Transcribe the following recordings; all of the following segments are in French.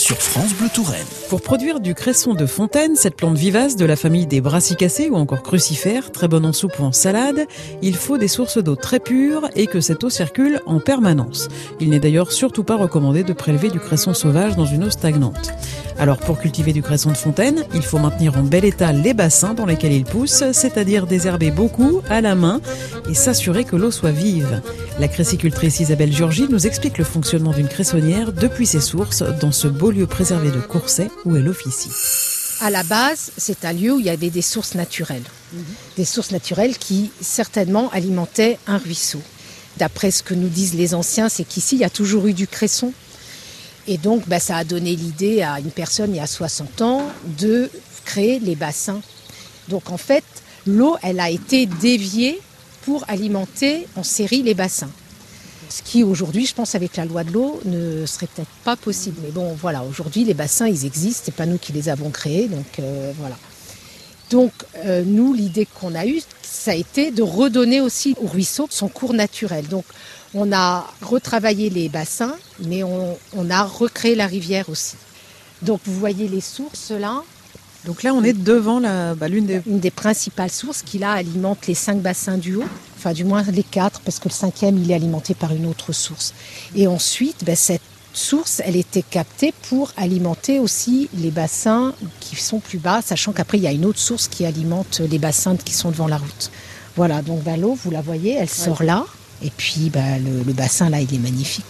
sur France Bleu Touraine. Pour produire du cresson de fontaine, cette plante vivace de la famille des brassicacées ou encore crucifères, très bonne en soupe ou en salade, il faut des sources d'eau très pures et que cette eau circule en permanence. Il n'est d'ailleurs surtout pas recommandé de prélever du cresson sauvage dans une eau stagnante. Alors pour cultiver du cresson de fontaine, il faut maintenir en bel état les bassins dans lesquels il pousse, c'est-à-dire désherber beaucoup à la main et s'assurer que l'eau soit vive. La cressicultrice Isabelle Georgie nous explique le fonctionnement d'une cressonnière depuis ses sources dans ce beau lieu préservé de Courset où elle officie. À la base, c'est un lieu où il y avait des sources naturelles. Des sources naturelles qui certainement alimentaient un ruisseau. D'après ce que nous disent les anciens, c'est qu'ici, il y a toujours eu du cresson. Et donc, bah, ça a donné l'idée à une personne il y a 60 ans de créer les bassins. Donc, en fait, l'eau, elle a été déviée pour alimenter en série les bassins. Ce qui aujourd'hui, je pense, avec la loi de l'eau, ne serait peut-être pas possible. Mais bon, voilà, aujourd'hui, les bassins, ils existent. C'est pas nous qui les avons créés, donc euh, voilà. Donc, euh, nous, l'idée qu'on a eue, ça a été de redonner aussi au ruisseau son cours naturel. Donc, on a retravaillé les bassins, mais on, on a recréé la rivière aussi. Donc, vous voyez les sources là. Donc là, on est devant bah, l'une des... Une des principales sources qui là alimente les cinq bassins du haut, enfin du moins les quatre, parce que le cinquième, il est alimenté par une autre source. Et ensuite, ben, cette source, elle était captée pour alimenter aussi les bassins qui sont plus bas, sachant qu'après, il y a une autre source qui alimente les bassins qui sont devant la route. Voilà, donc ben, l'eau, vous la voyez, elle sort là. Et puis ben, le, le bassin, là, il est magnifique.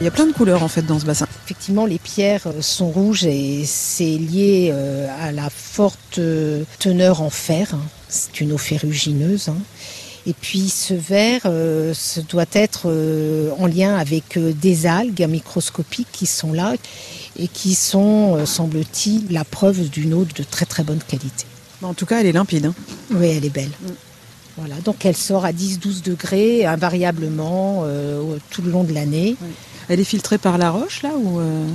Il y a plein de couleurs en fait dans ce bassin. Effectivement, les pierres euh, sont rouges et c'est lié euh, à la forte euh, teneur en fer. hein. C'est une eau ferrugineuse. hein. Et puis ce vert, euh, ce doit être euh, en lien avec euh, des algues microscopiques qui sont là et qui sont, semble-t-il, la preuve d'une eau de très très bonne qualité. En tout cas, elle est limpide. hein. Oui, elle est belle. Voilà, donc elle sort à 10-12 degrés invariablement tout le long de l'année. Elle est filtrée par la roche là ou euh,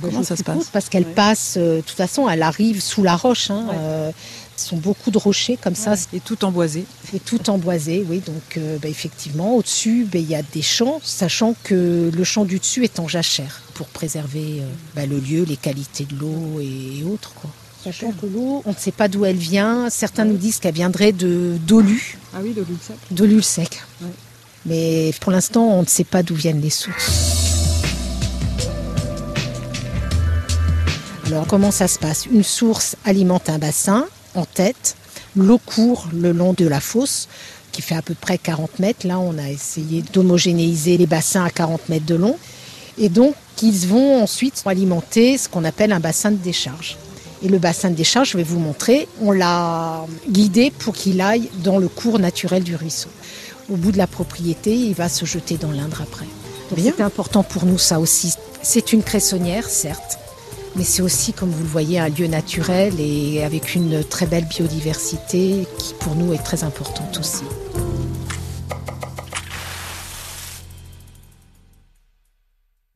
comment Je ça se passe Parce qu'elle Ouais. passe, euh, de toute façon, elle arrive sous la roche. Hein, Ouais. euh, ce sont beaucoup de rochers comme ça, Et tout emboisé. c'est tout emboisé, oui. Donc, bah, effectivement, au-dessus, bah, il y a des champs, sachant que le champ du dessus est en jachère pour préserver bah, le lieu, les qualités de l'eau et, et autres. Quoi. Sachant que l'eau, on ne sait pas d'où elle vient. Certains nous disent qu'elle viendrait de d'Olu, Ah oui, de l'huile sec. de l'huile sec. Ouais. Mais pour l'instant, on ne sait pas d'où viennent les sources. Alors, comment ça se passe? Une source alimente un bassin en tête. L'eau court le long de la fosse, qui fait à peu près 40 mètres. Là, on a essayé d'homogénéiser les bassins à 40 mètres de long. Et donc, ils vont ensuite alimenter ce qu'on appelle un bassin de décharge. Et le bassin de décharge, je vais vous montrer, on l'a guidé pour qu'il aille dans le cours naturel du ruisseau. Au bout de la propriété, il va se jeter dans l'Indre après. Donc c'est important pour nous ça aussi. C'est une cressonnière, certes, mais c'est aussi, comme vous le voyez, un lieu naturel et avec une très belle biodiversité qui pour nous est très importante aussi.